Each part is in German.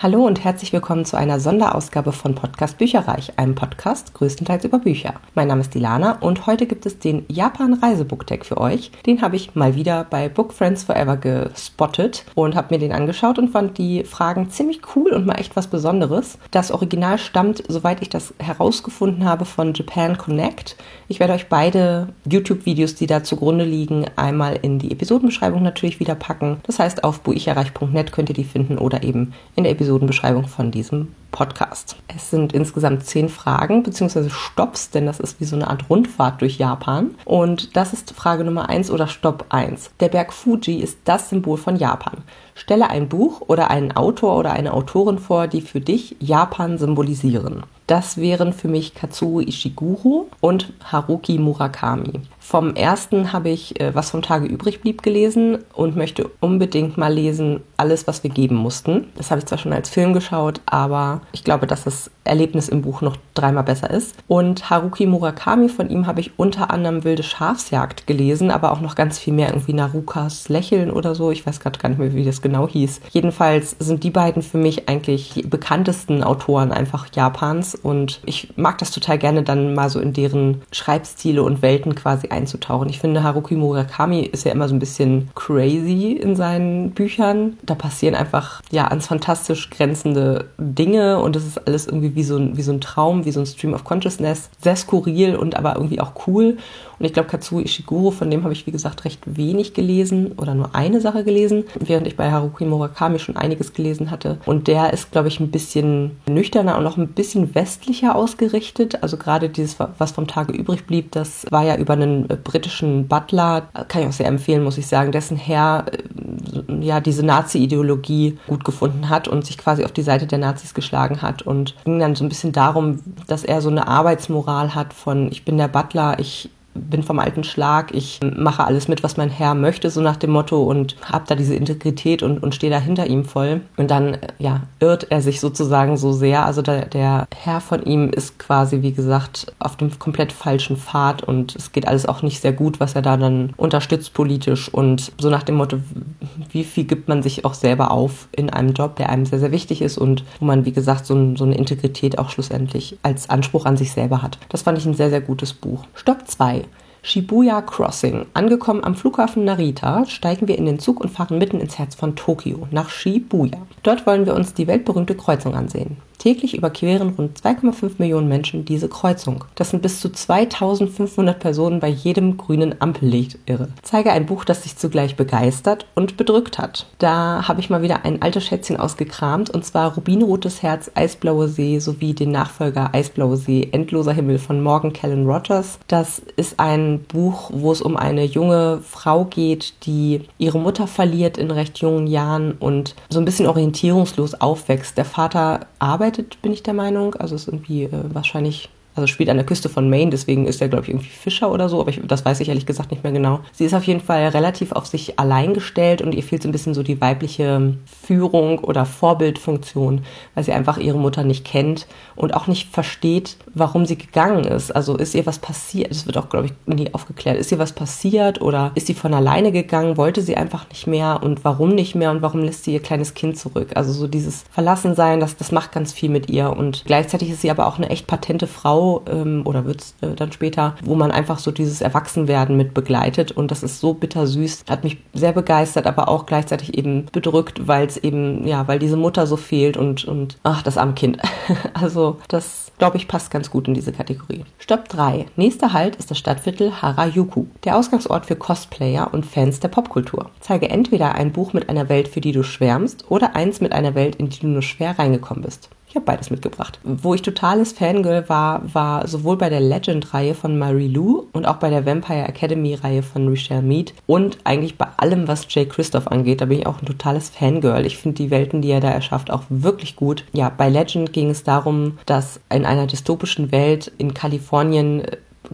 Hallo und herzlich willkommen zu einer Sonderausgabe von Podcast Bücherreich, einem Podcast größtenteils über Bücher. Mein Name ist Dilana und heute gibt es den Japan Reisebook-Tag für euch. Den habe ich mal wieder bei Book Friends Forever gespottet und habe mir den angeschaut und fand die Fragen ziemlich cool und mal echt was Besonderes. Das Original stammt, soweit ich das herausgefunden habe, von Japan Connect. Ich werde euch beide YouTube-Videos, die da zugrunde liegen, einmal in die Episodenbeschreibung natürlich wieder packen. Das heißt, auf buicherreich.net könnt ihr die finden oder eben in der Episode Episodenbeschreibung von diesem Podcast. Es sind insgesamt zehn Fragen bzw. Stopps, denn das ist wie so eine Art Rundfahrt durch Japan. Und das ist Frage Nummer 1 oder Stopp 1. Der Berg Fuji ist das Symbol von Japan. Stelle ein Buch oder einen Autor oder eine Autorin vor, die für dich Japan symbolisieren. Das wären für mich Katsuo Ishiguro und Haruki Murakami. Vom ersten habe ich äh, Was vom Tage übrig blieb gelesen und möchte unbedingt mal lesen Alles, was wir geben mussten. Das habe ich zwar schon als Film geschaut, aber ich glaube, dass das Erlebnis im Buch noch dreimal besser ist. Und Haruki Murakami, von ihm habe ich unter anderem Wilde Schafsjagd gelesen, aber auch noch ganz viel mehr, irgendwie Narukas Lächeln oder so. Ich weiß gerade gar nicht mehr, wie das genau hieß. Jedenfalls sind die beiden für mich eigentlich die bekanntesten Autoren einfach Japans und ich mag das total gerne dann mal so in deren Schreibstile und Welten quasi einzutauchen. Ich finde, Haruki Murakami ist ja immer so ein bisschen crazy in seinen Büchern. Da passieren einfach ja ans fantastisch grenzende Dinge und es ist alles irgendwie wie so, ein, wie so ein Traum, wie so ein Stream of Consciousness. Sehr skurril und aber irgendwie auch cool. Und ich glaube, Katsuo Ishiguro, von dem habe ich, wie gesagt, recht wenig gelesen oder nur eine Sache gelesen, während ich bei Haruki Murakami schon einiges gelesen hatte. Und der ist, glaube ich, ein bisschen nüchterner und auch ein bisschen westlicher ausgerichtet. Also gerade dieses, was vom Tage übrig blieb, das war ja über einen äh, britischen Butler, kann ich auch sehr empfehlen, muss ich sagen, dessen Herr äh, ja diese Nazi-Ideologie gut gefunden hat und sich quasi auf die Seite der Nazis geschlagen hat und ging dann so ein bisschen darum, dass er so eine Arbeitsmoral hat von ich bin der Butler, ich bin vom alten Schlag, ich mache alles mit, was mein Herr möchte, so nach dem Motto und habe da diese Integrität und, und stehe da hinter ihm voll. Und dann, ja, irrt er sich sozusagen so sehr. Also der, der Herr von ihm ist quasi, wie gesagt, auf dem komplett falschen Pfad und es geht alles auch nicht sehr gut, was er da dann unterstützt politisch und so nach dem Motto, wie viel gibt man sich auch selber auf in einem Job, der einem sehr, sehr wichtig ist und wo man, wie gesagt, so, so eine Integrität auch schlussendlich als Anspruch an sich selber hat. Das fand ich ein sehr, sehr gutes Buch. Stopp 2. Shibuya Crossing. Angekommen am Flughafen Narita steigen wir in den Zug und fahren mitten ins Herz von Tokio, nach Shibuya. Dort wollen wir uns die weltberühmte Kreuzung ansehen. Täglich überqueren rund 2,5 Millionen Menschen diese Kreuzung. Das sind bis zu 2500 Personen bei jedem grünen Ampellicht. Irre. Zeige ein Buch, das sich zugleich begeistert und bedrückt hat. Da habe ich mal wieder ein altes Schätzchen ausgekramt und zwar Rubinrotes Herz, Eisblaue See sowie den Nachfolger Eisblaue See, Endloser Himmel von Morgan Callan Rogers. Das ist ein Buch, wo es um eine junge Frau geht, die ihre Mutter verliert in recht jungen Jahren und so ein bisschen orientierungslos aufwächst. Der Vater arbeitet arbeitet, bin ich der Meinung. Also ist irgendwie äh, wahrscheinlich also spielt an der Küste von Maine, deswegen ist er, glaube ich, irgendwie Fischer oder so, aber ich, das weiß ich ehrlich gesagt nicht mehr genau. Sie ist auf jeden Fall relativ auf sich allein gestellt und ihr fehlt so ein bisschen so die weibliche Führung oder Vorbildfunktion, weil sie einfach ihre Mutter nicht kennt und auch nicht versteht, warum sie gegangen ist. Also ist ihr was passiert? Das wird auch, glaube ich, nie aufgeklärt. Ist ihr was passiert oder ist sie von alleine gegangen? Wollte sie einfach nicht mehr und warum nicht mehr und warum lässt sie ihr kleines Kind zurück? Also so dieses Verlassensein, das, das macht ganz viel mit ihr und gleichzeitig ist sie aber auch eine echt patente Frau, ähm, oder wird es äh, dann später, wo man einfach so dieses Erwachsenwerden mit begleitet und das ist so bittersüß, hat mich sehr begeistert, aber auch gleichzeitig eben bedrückt, weil es eben, ja, weil diese Mutter so fehlt und, und ach, das arme Kind. also das, glaube ich, passt ganz gut in diese Kategorie. Stopp 3. Nächster Halt ist das Stadtviertel Harajuku, der Ausgangsort für Cosplayer und Fans der Popkultur. Zeige entweder ein Buch mit einer Welt, für die du schwärmst, oder eins mit einer Welt, in die du nur schwer reingekommen bist. Ich habe beides mitgebracht. Wo ich totales Fangirl war, war sowohl bei der Legend-Reihe von Marie Lou und auch bei der Vampire Academy-Reihe von Richelle Mead und eigentlich bei allem, was Jay Christoph angeht. Da bin ich auch ein totales Fangirl. Ich finde die Welten, die er da erschafft, auch wirklich gut. Ja, bei Legend ging es darum, dass in einer dystopischen Welt in Kalifornien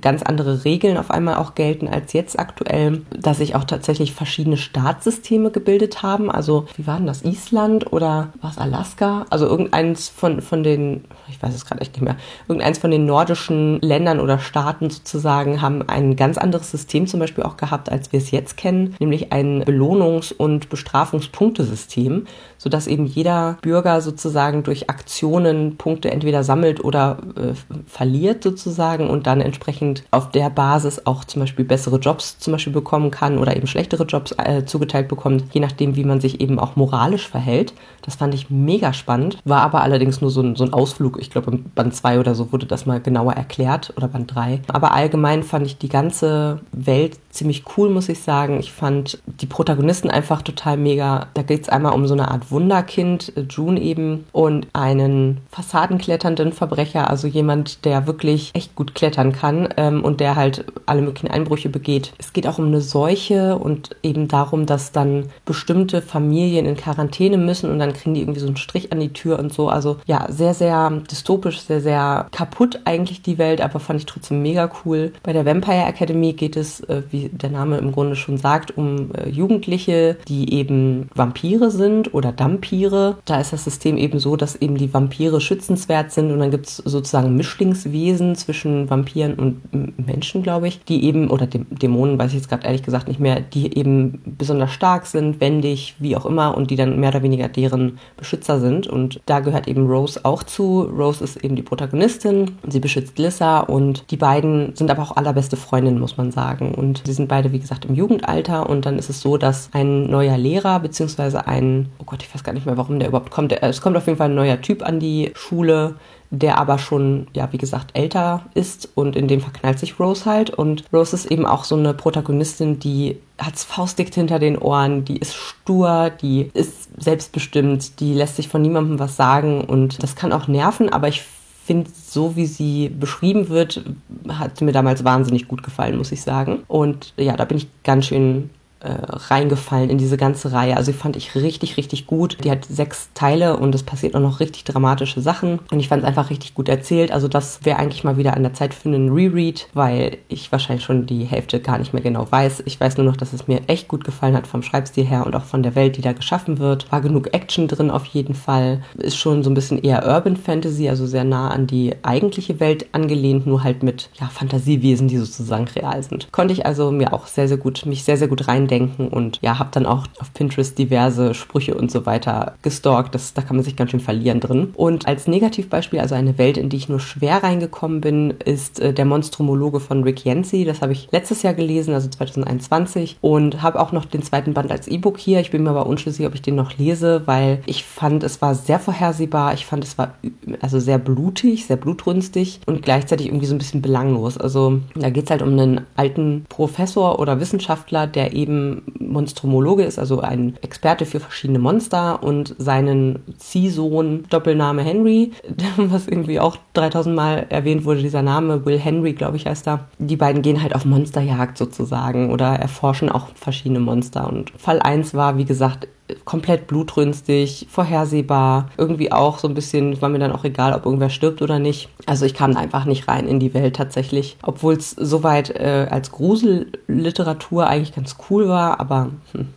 ganz andere Regeln auf einmal auch gelten als jetzt aktuell, dass sich auch tatsächlich verschiedene Staatssysteme gebildet haben. Also wie war denn das? Island oder was Alaska? Also irgendeins von, von den, ich weiß es gerade echt nicht mehr, irgendeins von den nordischen Ländern oder Staaten sozusagen haben ein ganz anderes System zum Beispiel auch gehabt, als wir es jetzt kennen, nämlich ein Belohnungs- und Bestrafungspunktesystem, sodass eben jeder Bürger sozusagen durch Aktionen Punkte entweder sammelt oder äh, verliert sozusagen und dann entsprechend auf der Basis auch zum Beispiel bessere Jobs zum Beispiel bekommen kann oder eben schlechtere Jobs äh, zugeteilt bekommt, je nachdem, wie man sich eben auch moralisch verhält. Das fand ich mega spannend, war aber allerdings nur so ein, so ein Ausflug. Ich glaube, im Band 2 oder so wurde das mal genauer erklärt oder Band 3. Aber allgemein fand ich die ganze Welt ziemlich cool, muss ich sagen. Ich fand die Protagonisten einfach total mega. Da geht es einmal um so eine Art Wunderkind, June eben, und einen fassadenkletternden Verbrecher, also jemand, der wirklich echt gut klettern kann ähm, und der halt alle möglichen Einbrüche begeht. Es geht auch um eine Seuche und eben darum, dass dann bestimmte Familien in Quarantäne müssen und dann kriegen die irgendwie so einen Strich an die Tür und so. Also ja, sehr, sehr dystopisch, sehr, sehr kaputt eigentlich die Welt, aber fand ich trotzdem mega cool. Bei der Vampire Academy geht es, äh, wie der Name im Grunde schon sagt, um äh, Jugendliche, die eben Vampire sind oder Dampire. Da ist das System eben so, dass eben die Vampire schützenswert sind und dann gibt es sozusagen Mischlingswesen zwischen Vampiren und Menschen, glaube ich, die eben, oder Dämonen, weiß ich jetzt gerade ehrlich gesagt nicht mehr, die eben besonders stark sind, wendig, wie auch immer und die dann mehr oder weniger deren Beschützer sind. Und da gehört eben Rose auch zu. Rose ist eben die Protagonistin, sie beschützt Lissa und die beiden sind aber auch allerbeste Freundinnen, muss man sagen. Und sie sind beide, wie gesagt, im Jugendalter und dann ist es so, dass ein neuer Lehrer, beziehungsweise ein, oh Gott, ich weiß gar nicht mehr, warum der überhaupt kommt. Es kommt auf jeden Fall ein neuer Typ an die Schule, der aber schon, ja, wie gesagt, älter ist und in dem verknallt sich Rose halt. Und Rose ist eben auch so eine Protagonistin, die hat's faustdick hinter den Ohren, die ist stur, die ist selbstbestimmt, die lässt sich von niemandem was sagen und das kann auch nerven, aber ich finde, so wie sie beschrieben wird, hat mir damals wahnsinnig gut gefallen, muss ich sagen. Und ja, da bin ich ganz schön äh, reingefallen in diese ganze Reihe. Also die fand ich richtig, richtig gut. Die hat sechs Teile und es passiert auch noch richtig dramatische Sachen. Und ich fand es einfach richtig gut erzählt. Also das wäre eigentlich mal wieder an der Zeit für einen Reread, weil ich wahrscheinlich schon die Hälfte gar nicht mehr genau weiß. Ich weiß nur noch, dass es mir echt gut gefallen hat vom Schreibstil her und auch von der Welt, die da geschaffen wird. War genug Action drin auf jeden Fall. Ist schon so ein bisschen eher Urban Fantasy, also sehr nah an die eigentliche Welt angelehnt, nur halt mit ja, Fantasiewesen, die sozusagen real sind. Konnte ich also mir auch sehr, sehr gut, mich sehr, sehr gut reindenken denken und ja, habe dann auch auf Pinterest diverse Sprüche und so weiter gestalkt. Das, da kann man sich ganz schön verlieren drin. Und als Negativbeispiel, also eine Welt, in die ich nur schwer reingekommen bin, ist äh, der Monstromologe von Rick Yancey. Das habe ich letztes Jahr gelesen, also 2021 und habe auch noch den zweiten Band als E-Book hier. Ich bin mir aber unschlüssig, ob ich den noch lese, weil ich fand, es war sehr vorhersehbar. Ich fand, es war also sehr blutig, sehr blutrünstig und gleichzeitig irgendwie so ein bisschen belanglos. Also da geht es halt um einen alten Professor oder Wissenschaftler, der eben Monstromologe ist, also ein Experte für verschiedene Monster und seinen Ziehsohn, Doppelname Henry, was irgendwie auch 3000 Mal erwähnt wurde, dieser Name, Will Henry, glaube ich, heißt er. Die beiden gehen halt auf Monsterjagd sozusagen oder erforschen auch verschiedene Monster. Und Fall 1 war, wie gesagt, komplett blutrünstig, vorhersehbar, irgendwie auch so ein bisschen, war mir dann auch egal, ob irgendwer stirbt oder nicht. Also ich kam einfach nicht rein in die Welt tatsächlich, obwohl es soweit äh, als Gruselliteratur eigentlich ganz cool war, aber hm,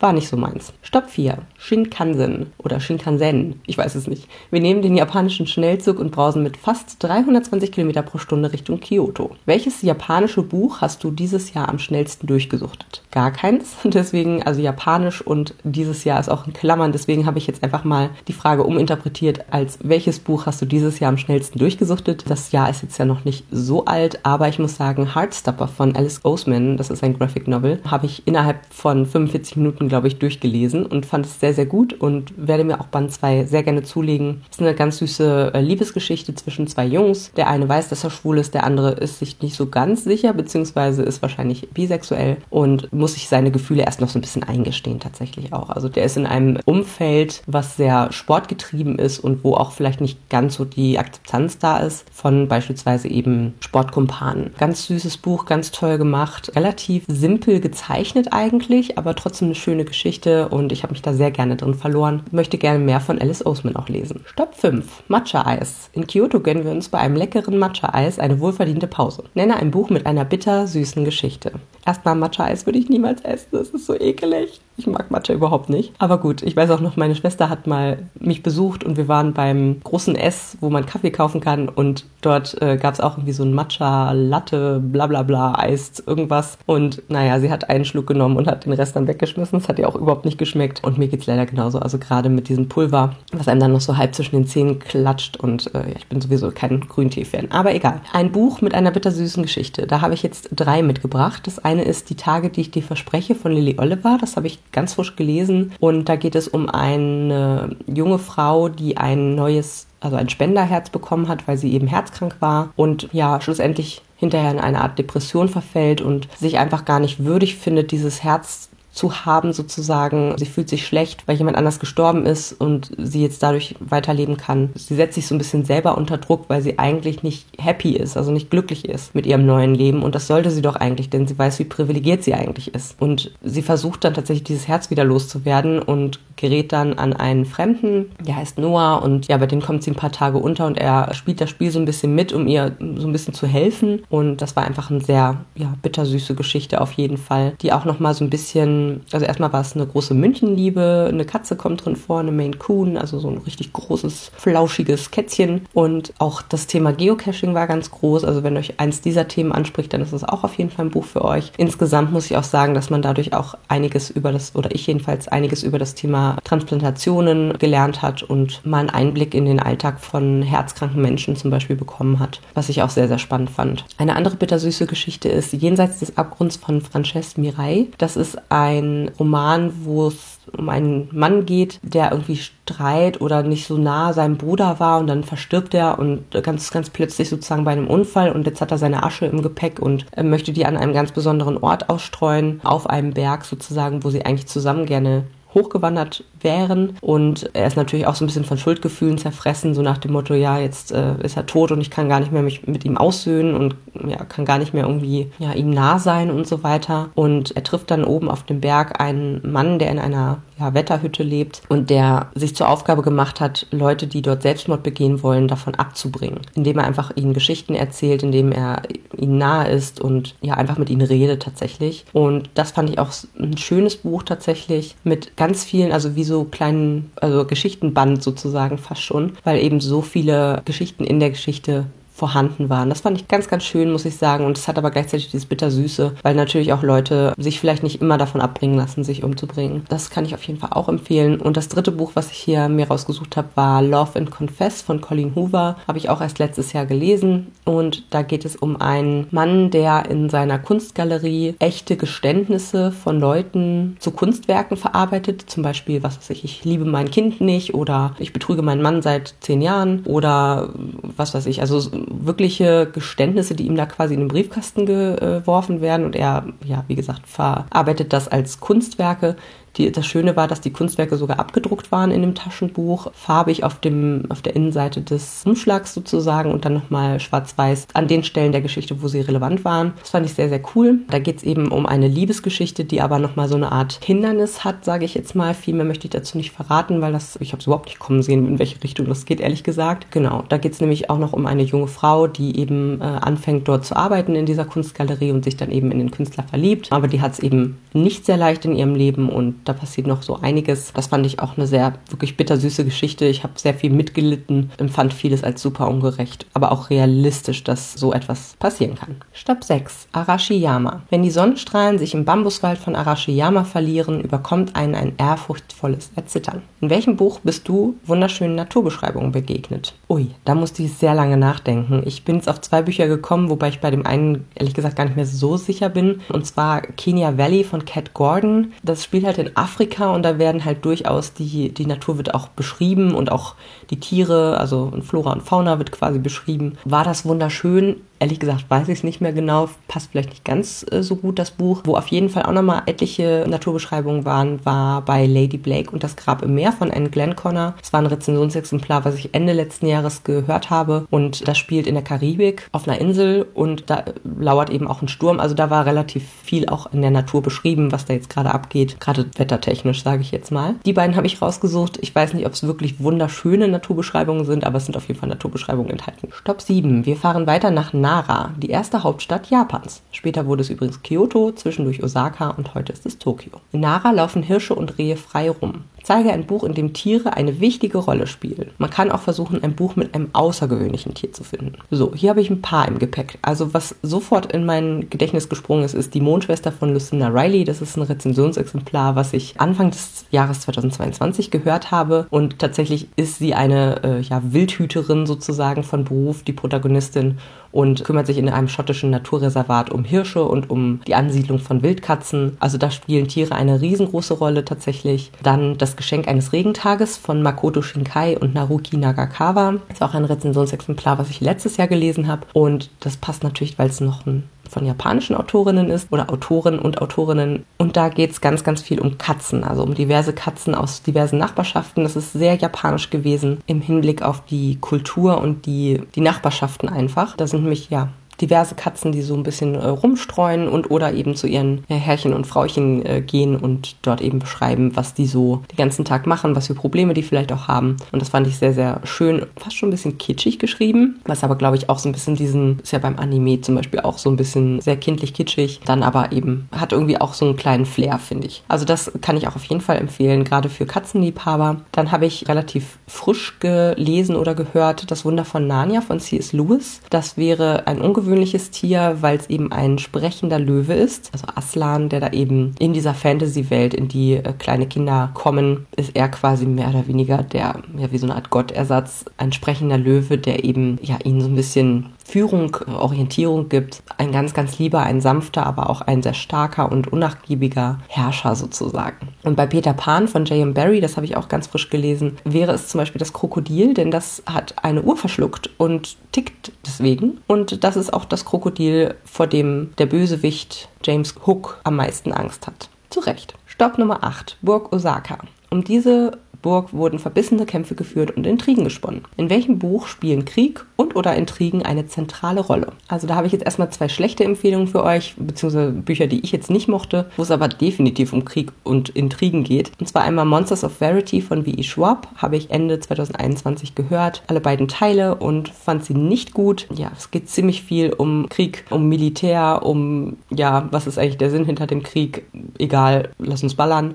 war nicht so meins. Stopp 4. Shinkansen oder Shinkansen. Ich weiß es nicht. Wir nehmen den japanischen Schnellzug und brausen mit fast 320 km pro Stunde Richtung Kyoto. Welches japanische Buch hast du dieses Jahr am schnellsten durchgesuchtet? Gar keins. Deswegen, also Japanisch und dieses Jahr ist auch in Klammern. Deswegen habe ich jetzt einfach mal die Frage uminterpretiert als welches Buch hast du dieses Jahr am schnellsten durchgesuchtet? Das Jahr ist jetzt ja noch nicht so alt, aber ich muss sagen, Heartstopper von Alice Oseman, das ist ein Graphic Novel, habe ich innerhalb von 45 Minuten glaube ich, durchgelesen und fand es sehr, sehr gut und werde mir auch Band 2 sehr gerne zulegen. Es ist eine ganz süße äh, Liebesgeschichte zwischen zwei Jungs. Der eine weiß, dass er schwul ist, der andere ist sich nicht so ganz sicher, beziehungsweise ist wahrscheinlich bisexuell und muss sich seine Gefühle erst noch so ein bisschen eingestehen, tatsächlich auch. Also der ist in einem Umfeld, was sehr sportgetrieben ist und wo auch vielleicht nicht ganz so die Akzeptanz da ist von beispielsweise eben Sportkumpanen. Ganz süßes Buch, ganz toll gemacht, relativ simpel gezeichnet eigentlich, aber trotzdem eine schöne Geschichte und ich habe mich da sehr gerne drin verloren. Möchte gerne mehr von Alice Oseman auch lesen. Stopp 5. Matcha-Eis. In Kyoto gönnen wir uns bei einem leckeren Matcha-Eis eine wohlverdiente Pause. Nenne ein Buch mit einer bitter süßen Geschichte. Erstmal Matcha-Eis würde ich niemals essen, das ist so ekelig. Ich mag Matcha überhaupt nicht. Aber gut, ich weiß auch noch, meine Schwester hat mal mich besucht und wir waren beim großen S, wo man Kaffee kaufen kann und dort äh, gab es auch irgendwie so ein Matcha, Latte, bla bla bla, Eis, irgendwas. Und naja, sie hat einen Schluck genommen und hat den Rest dann weggeschmissen. Es hat ihr auch überhaupt nicht geschmeckt. Und mir geht's leider genauso. Also gerade mit diesem Pulver, was einem dann noch so halb zwischen den Zähnen klatscht. Und äh, ich bin sowieso kein Grüntee-Fan. Aber egal. Ein Buch mit einer bittersüßen Geschichte. Da habe ich jetzt drei mitgebracht. Das eine ist Die Tage, die ich dir verspreche von Lily Oliver. Das habe ich ganz frisch gelesen. Und da geht es um eine junge Frau, die ein neues, also ein Spenderherz bekommen hat, weil sie eben herzkrank war. Und ja, schlussendlich hinterher in eine Art Depression verfällt und sich einfach gar nicht würdig findet, dieses Herz zu haben sozusagen. Sie fühlt sich schlecht, weil jemand anders gestorben ist und sie jetzt dadurch weiterleben kann. Sie setzt sich so ein bisschen selber unter Druck, weil sie eigentlich nicht happy ist, also nicht glücklich ist mit ihrem neuen Leben. Und das sollte sie doch eigentlich, denn sie weiß, wie privilegiert sie eigentlich ist. Und sie versucht dann tatsächlich dieses Herz wieder loszuwerden und gerät dann an einen Fremden, der heißt Noah und ja, bei dem kommt sie ein paar Tage unter und er spielt das Spiel so ein bisschen mit, um ihr so ein bisschen zu helfen. Und das war einfach eine sehr ja, bittersüße Geschichte auf jeden Fall, die auch nochmal so ein bisschen also erstmal war es eine große Münchenliebe, eine Katze kommt drin vor, eine Maine Coon, also so ein richtig großes, flauschiges Kätzchen. Und auch das Thema Geocaching war ganz groß. Also wenn euch eins dieser Themen anspricht, dann ist es auch auf jeden Fall ein Buch für euch. Insgesamt muss ich auch sagen, dass man dadurch auch einiges über das, oder ich jedenfalls einiges über das Thema Transplantationen gelernt hat und mal einen Einblick in den Alltag von herzkranken Menschen zum Beispiel bekommen hat, was ich auch sehr, sehr spannend fand. Eine andere bittersüße Geschichte ist Jenseits des Abgrunds von Frances Mirai. Das ist ein ein Roman, wo es um einen Mann geht, der irgendwie Streit oder nicht so nah seinem Bruder war und dann verstirbt er und ganz, ganz plötzlich sozusagen bei einem Unfall und jetzt hat er seine Asche im Gepäck und möchte die an einem ganz besonderen Ort ausstreuen, auf einem Berg sozusagen, wo sie eigentlich zusammen gerne hochgewandert wären. Und er ist natürlich auch so ein bisschen von Schuldgefühlen zerfressen, so nach dem Motto, ja, jetzt äh, ist er tot und ich kann gar nicht mehr mich mit ihm aussöhnen und ja, kann gar nicht mehr irgendwie ja, ihm nah sein und so weiter. Und er trifft dann oben auf dem Berg einen Mann, der in einer ja, Wetterhütte lebt und der sich zur Aufgabe gemacht hat, Leute, die dort Selbstmord begehen wollen, davon abzubringen, indem er einfach ihnen Geschichten erzählt, indem er ihnen nahe ist und ja einfach mit ihnen redet tatsächlich. Und das fand ich auch ein schönes Buch tatsächlich mit ganz vielen, also wie so kleinen, also Geschichtenband sozusagen fast schon, weil eben so viele Geschichten in der Geschichte vorhanden waren. Das fand ich ganz, ganz schön, muss ich sagen. Und es hat aber gleichzeitig dieses Bittersüße, weil natürlich auch Leute sich vielleicht nicht immer davon abbringen lassen, sich umzubringen. Das kann ich auf jeden Fall auch empfehlen. Und das dritte Buch, was ich hier mir rausgesucht habe, war Love and Confess von Colleen Hoover. Habe ich auch erst letztes Jahr gelesen. Und da geht es um einen Mann, der in seiner Kunstgalerie echte Geständnisse von Leuten zu Kunstwerken verarbeitet. Zum Beispiel, was weiß ich, ich liebe mein Kind nicht oder ich betrüge meinen Mann seit zehn Jahren oder was weiß ich. Also wirkliche Geständnisse, die ihm da quasi in den Briefkasten geworfen werden. Und er, ja, wie gesagt, verarbeitet das als Kunstwerke, die, das Schöne war, dass die Kunstwerke sogar abgedruckt waren in dem Taschenbuch, farbig auf, dem, auf der Innenseite des Umschlags sozusagen und dann nochmal schwarz-weiß an den Stellen der Geschichte, wo sie relevant waren. Das fand ich sehr, sehr cool. Da geht es eben um eine Liebesgeschichte, die aber nochmal so eine Art Hindernis hat, sage ich jetzt mal. Viel mehr möchte ich dazu nicht verraten, weil das, ich habe es überhaupt nicht kommen sehen, in welche Richtung das geht, ehrlich gesagt. Genau, da geht es nämlich auch noch um eine junge Frau, die eben äh, anfängt dort zu arbeiten in dieser Kunstgalerie und sich dann eben in den Künstler verliebt. Aber die hat es eben nicht sehr leicht in ihrem Leben und da passiert noch so einiges. Das fand ich auch eine sehr wirklich bittersüße Geschichte. Ich habe sehr viel mitgelitten, empfand vieles als super ungerecht, aber auch realistisch, dass so etwas passieren kann. Stopp 6. Arashiyama. Wenn die Sonnenstrahlen sich im Bambuswald von Arashiyama verlieren, überkommt einen ein ehrfurchtvolles Erzittern. In welchem Buch bist du wunderschönen Naturbeschreibungen begegnet? Ui, da musste ich sehr lange nachdenken. Ich bin jetzt auf zwei Bücher gekommen, wobei ich bei dem einen ehrlich gesagt gar nicht mehr so sicher bin. Und zwar Kenya Valley von Cat Gordon. Das spielt halt in Afrika und da werden halt durchaus die, die Natur wird auch beschrieben und auch die Tiere, also Flora und Fauna wird quasi beschrieben. War das wunderschön? Ehrlich gesagt weiß ich es nicht mehr genau, passt vielleicht nicht ganz äh, so gut das Buch. Wo auf jeden Fall auch nochmal etliche Naturbeschreibungen waren, war bei Lady Blake und das Grab im Meer von Anne Glenconner. Es war ein Rezensionsexemplar, was ich Ende letzten Jahres gehört habe und das spielt in der Karibik auf einer Insel und da lauert eben auch ein Sturm. Also da war relativ viel auch in der Natur beschrieben, was da jetzt gerade abgeht, gerade wettertechnisch, sage ich jetzt mal. Die beiden habe ich rausgesucht. Ich weiß nicht, ob es wirklich wunderschöne Naturbeschreibungen sind, aber es sind auf jeden Fall Naturbeschreibungen enthalten. Stopp 7. Wir fahren weiter nach Nara, die erste Hauptstadt Japans. Später wurde es übrigens Kyoto, zwischendurch Osaka und heute ist es Tokio. In Nara laufen Hirsche und Rehe frei rum. Zeige ein Buch, in dem Tiere eine wichtige Rolle spielen. Man kann auch versuchen, ein Buch mit einem außergewöhnlichen Tier zu finden. So, hier habe ich ein paar im Gepäck. Also was sofort in mein Gedächtnis gesprungen ist, ist die Mondschwester von Lucinda Riley. Das ist ein Rezensionsexemplar, was ich Anfang des Jahres 2022 gehört habe. Und tatsächlich ist sie eine äh, ja, Wildhüterin sozusagen von Beruf, die Protagonistin und kümmert sich in einem schottischen Naturreservat um Hirsche und um die Ansiedlung von Wildkatzen. Also da spielen Tiere eine riesengroße Rolle tatsächlich. Dann das Geschenk eines Regentages von Makoto Shinkai und Naruki Nagakawa. Ist auch ein Rezensionsexemplar, was ich letztes Jahr gelesen habe. Und das passt natürlich, weil es noch ein von japanischen Autorinnen ist oder Autoren und Autorinnen. Und da geht es ganz, ganz viel um Katzen, also um diverse Katzen aus diversen Nachbarschaften. Das ist sehr japanisch gewesen im Hinblick auf die Kultur und die, die Nachbarschaften einfach. Da sind nämlich, ja, diverse Katzen, die so ein bisschen äh, rumstreuen und oder eben zu ihren äh, Herrchen und Frauchen äh, gehen und dort eben beschreiben, was die so den ganzen Tag machen, was für Probleme die vielleicht auch haben. Und das fand ich sehr, sehr schön, fast schon ein bisschen kitschig geschrieben, was aber, glaube ich, auch so ein bisschen diesen, ist ja beim Anime zum Beispiel auch so ein bisschen sehr kindlich kitschig, dann aber eben hat irgendwie auch so einen kleinen Flair, finde ich. Also das kann ich auch auf jeden Fall empfehlen, gerade für Katzenliebhaber. Dann habe ich relativ frisch gelesen oder gehört Das Wunder von Narnia von C.S. Lewis. Das wäre ein ungewöhnliches ungewöhnliches Tier, weil es eben ein sprechender Löwe ist. Also Aslan, der da eben in dieser Fantasy-Welt, in die äh, kleine Kinder kommen, ist er quasi mehr oder weniger der, ja, wie so eine Art Gottersatz, ein sprechender Löwe, der eben, ja, ihnen so ein bisschen Führung, Orientierung gibt. Ein ganz, ganz lieber, ein sanfter, aber auch ein sehr starker und unnachgiebiger Herrscher sozusagen. Und bei Peter Pan von J.M. Barry, das habe ich auch ganz frisch gelesen, wäre es zum Beispiel das Krokodil, denn das hat eine Uhr verschluckt und tickt deswegen. Und das ist auch das Krokodil, vor dem der Bösewicht James Hook am meisten Angst hat. Zu Recht. Stopp Nummer 8. Burg Osaka. Um diese Burg wurden verbissene Kämpfe geführt und Intrigen gesponnen. In welchem Buch spielen Krieg und oder Intrigen eine zentrale Rolle? Also da habe ich jetzt erstmal zwei schlechte Empfehlungen für euch, beziehungsweise Bücher, die ich jetzt nicht mochte, wo es aber definitiv um Krieg und Intrigen geht. Und zwar einmal Monsters of Verity von V.E. Schwab, habe ich Ende 2021 gehört, alle beiden Teile und fand sie nicht gut. Ja, es geht ziemlich viel um Krieg, um Militär, um, ja, was ist eigentlich der Sinn hinter dem Krieg? Egal, lass uns ballern.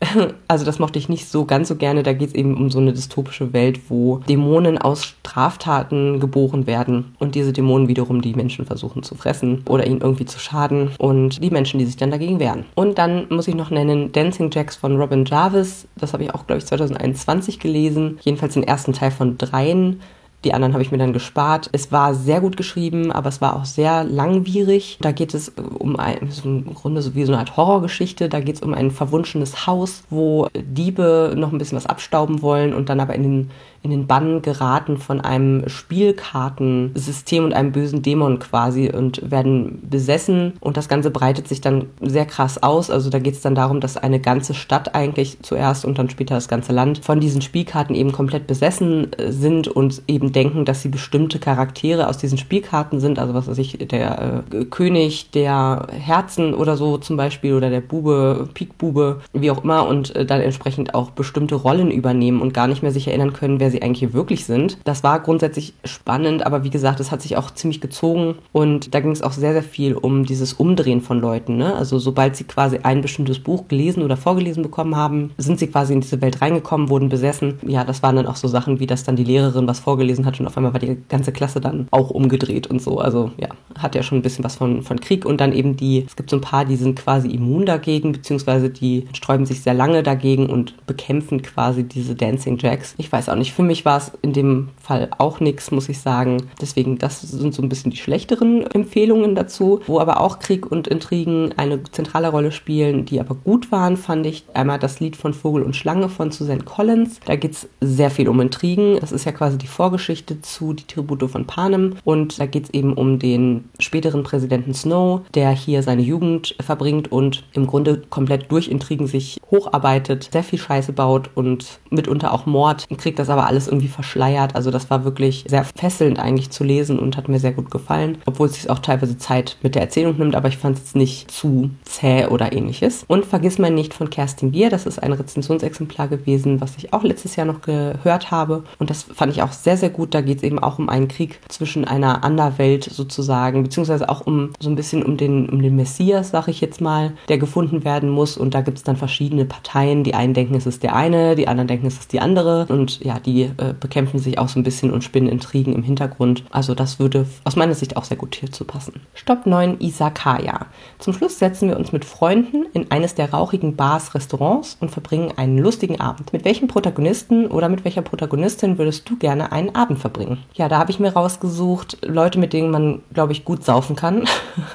Also das mochte ich nicht so ganz so gerne. Da geht es eben um so eine dystopische Welt, wo Dämonen aus Straftaten geboren werden und diese Dämonen wiederum die Menschen versuchen zu fressen oder ihnen irgendwie zu schaden und die Menschen, die sich dann dagegen wehren. Und dann muss ich noch nennen Dancing Jacks von Robin Jarvis. Das habe ich auch, glaube ich, 2021 gelesen. Jedenfalls den ersten Teil von dreien. Die anderen habe ich mir dann gespart. Es war sehr gut geschrieben, aber es war auch sehr langwierig. Da geht es um ein, so im Grunde so wie so eine Art Horrorgeschichte. Da geht es um ein verwunschenes Haus, wo Diebe noch ein bisschen was abstauben wollen und dann aber in den in den Bann geraten von einem Spielkartensystem und einem bösen Dämon quasi und werden besessen und das Ganze breitet sich dann sehr krass aus. Also da geht es dann darum, dass eine ganze Stadt eigentlich zuerst und dann später das ganze Land von diesen Spielkarten eben komplett besessen äh, sind und eben denken, dass sie bestimmte Charaktere aus diesen Spielkarten sind. Also was weiß ich, der äh, König der Herzen oder so zum Beispiel oder der Bube, Pikbube, wie auch immer und äh, dann entsprechend auch bestimmte Rollen übernehmen und gar nicht mehr sich erinnern können, wer sie eigentlich wirklich sind. Das war grundsätzlich spannend, aber wie gesagt, es hat sich auch ziemlich gezogen und da ging es auch sehr, sehr viel um dieses Umdrehen von Leuten. Ne? Also sobald sie quasi ein bestimmtes Buch gelesen oder vorgelesen bekommen haben, sind sie quasi in diese Welt reingekommen, wurden besessen. Ja, das waren dann auch so Sachen, wie dass dann die Lehrerin was vorgelesen hat und auf einmal war die ganze Klasse dann auch umgedreht und so. Also ja, hat ja schon ein bisschen was von, von Krieg und dann eben die, es gibt so ein paar, die sind quasi immun dagegen, beziehungsweise die sträuben sich sehr lange dagegen und bekämpfen quasi diese Dancing Jacks. Ich weiß auch nicht, Für mich war es in dem Fall auch nichts, muss ich sagen. Deswegen, das sind so ein bisschen die schlechteren Empfehlungen dazu. Wo aber auch Krieg und Intrigen eine zentrale Rolle spielen, die aber gut waren, fand ich einmal das Lied von Vogel und Schlange von Suzanne Collins. Da geht es sehr viel um Intrigen. Das ist ja quasi die Vorgeschichte zu Die Tribute von Panem. Und da geht es eben um den späteren Präsidenten Snow, der hier seine Jugend verbringt und im Grunde komplett durch Intrigen sich hocharbeitet, sehr viel Scheiße baut und mitunter auch Mord, kriegt das aber alles irgendwie verschleiert. Also das war wirklich sehr fesselnd eigentlich zu lesen und hat mir sehr gut gefallen, obwohl es sich auch teilweise Zeit mit der Erzählung nimmt, aber ich fand es nicht zu zäh oder ähnliches. Und Vergiss mein nicht von Kerstin Bier, das ist ein Rezensionsexemplar gewesen, was ich auch letztes Jahr noch gehört habe und das fand ich auch sehr, sehr gut. Da geht es eben auch um einen Krieg zwischen einer Anderwelt sozusagen, beziehungsweise auch um so ein bisschen um den, um den Messias, sag ich jetzt mal, der gefunden werden muss und da gibt es dann verschiedene Parteien. Die einen denken, es ist der eine, die anderen denken, es ist die andere und ja, die äh, bekämpfen sich auch so ein bisschen und spinnen Intrigen im Hintergrund. Also das würde aus meiner Sicht auch sehr gut hierzu passen. Stopp 9 Isakaya. Zum Schluss setzen wir uns mit Freunden in eines der rauchigen Bars, Restaurants und verbringen einen lustigen Abend. Mit welchem Protagonisten oder mit welcher Protagonistin würdest du gerne einen Abend verbringen? Ja, da habe ich mir rausgesucht, Leute, mit denen man, glaube ich, gut saufen kann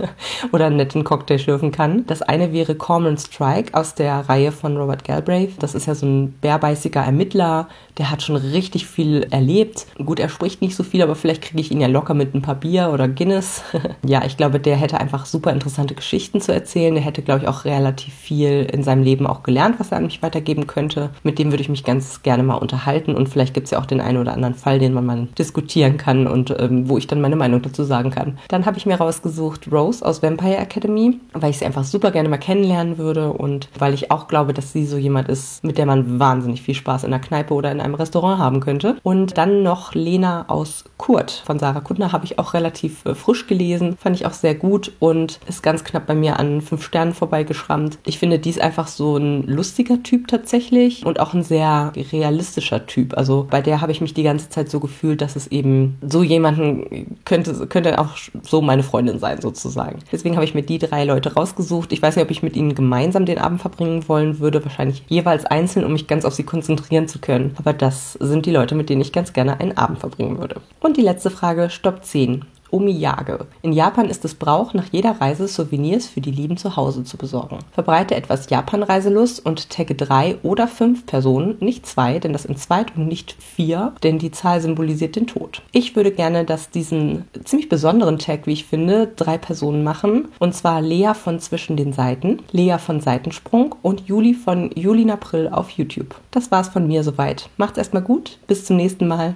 oder einen netten Cocktail schlürfen kann. Das eine wäre Cormoran Strike aus der Reihe von Robert Galbraith. Das ist ja so ein bärbeißiger Ermittler, der hat schon richtig viel erlebt. Gut, er spricht nicht so viel, aber vielleicht kriege ich ihn ja locker mit ein paar Bier oder Guinness. ja, ich glaube, der hätte einfach super interessante Geschichten zu erzählen. Der hätte, glaube ich, auch relativ viel in seinem Leben auch gelernt, was er an mich weitergeben könnte. Mit dem würde ich mich ganz gerne mal unterhalten und vielleicht gibt es ja auch den einen oder anderen Fall, den man mal diskutieren kann und ähm, wo ich dann meine Meinung dazu sagen kann. Dann habe ich mir rausgesucht Rose aus Vampire Academy, weil ich sie einfach super gerne mal kennenlernen würde und weil ich auch glaube, dass sie so jemand ist, mit der man wahnsinnig viel Spaß in der Kneipe oder in einem Restaurant haben könnte. Und dann noch Lena aus Kurt von Sarah Kuttner habe ich auch relativ äh, frisch gelesen, fand ich auch sehr gut und ist ganz knapp bei mir an fünf Sternen vorbeigeschrammt. Ich finde, die ist einfach so ein lustiger Typ tatsächlich und auch ein sehr realistischer Typ. Also bei der habe ich mich die ganze Zeit so gefühlt, dass es eben so jemanden könnte, könnte auch so meine Freundin sein sozusagen. Deswegen habe ich mir die drei Leute rausgesucht. Ich weiß nicht, ob ich mit ihnen gemeinsam den Abend verbringen wollen würde, wahrscheinlich jeweils einzeln, um mich ganz auf sie konzentrieren zu können. Aber das sind die Leute, mit denen ich ganz gerne einen Abend verbringen würde. Und die letzte Frage, Stopp 10. Omiyage. In Japan ist es Brauch, nach jeder Reise Souvenirs für die Lieben zu Hause zu besorgen. Verbreite etwas Japan-Reiselust und tagge drei oder fünf Personen, nicht zwei, denn das sind zwei und nicht vier, denn die Zahl symbolisiert den Tod. Ich würde gerne, dass diesen ziemlich besonderen Tag, wie ich finde, drei Personen machen. Und zwar Lea von Zwischen den Seiten, Lea von Seitensprung und Juli von Julin April auf YouTube. Das war's von mir soweit. Macht's erstmal gut. Bis zum nächsten Mal.